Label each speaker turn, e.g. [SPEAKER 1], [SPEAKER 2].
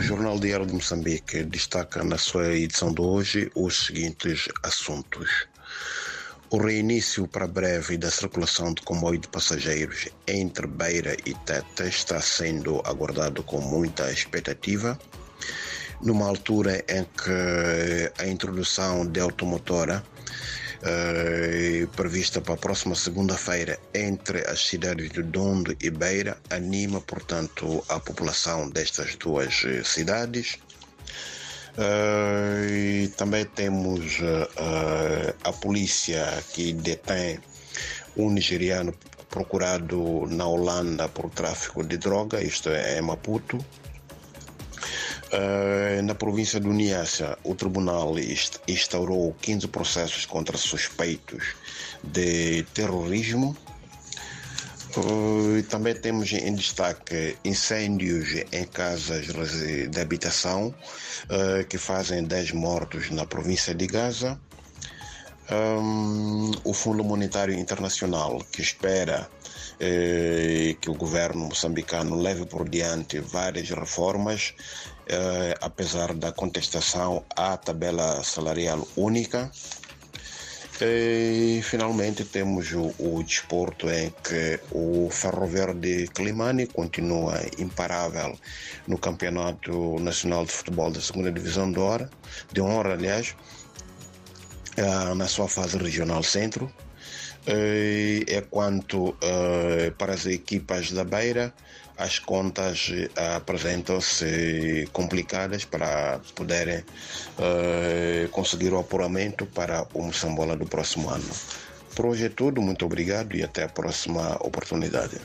[SPEAKER 1] O Jornal Diário de Moçambique destaca na sua edição de hoje os seguintes assuntos. O reinício para breve da circulação de comboio de passageiros entre Beira e Teta está sendo aguardado com muita expectativa. Numa altura em que a introdução de automotora eh, prevista para a próxima segunda-feira entre as cidades de Dondo e Beira anima, portanto, a população destas duas eh, cidades. Uh, também temos uh, a polícia que detém um nigeriano procurado na Holanda por tráfico de droga, isto é em Maputo. Uh, na província do Niassa, o tribunal instaurou 15 processos contra suspeitos de terrorismo. Uh, também temos em destaque incêndios em casas de habitação uh, que fazem 10 mortos na província de Gaza. Um, o Fundo Monetário Internacional que espera eh, que o governo moçambicano leve por diante várias reformas, eh, apesar da contestação à tabela salarial única. E finalmente temos o, o desporto em que o Ferro Verde Climani continua imparável no Campeonato Nacional de Futebol da Segunda Divisão de Honra, de honra aliás, na sua fase regional centro. Uh, é quanto uh, para as equipas da Beira, as contas apresentam-se complicadas para poderem conseguir o apuramento para o Moçambola do próximo ano. Por hoje é tudo, muito obrigado e até a próxima oportunidade.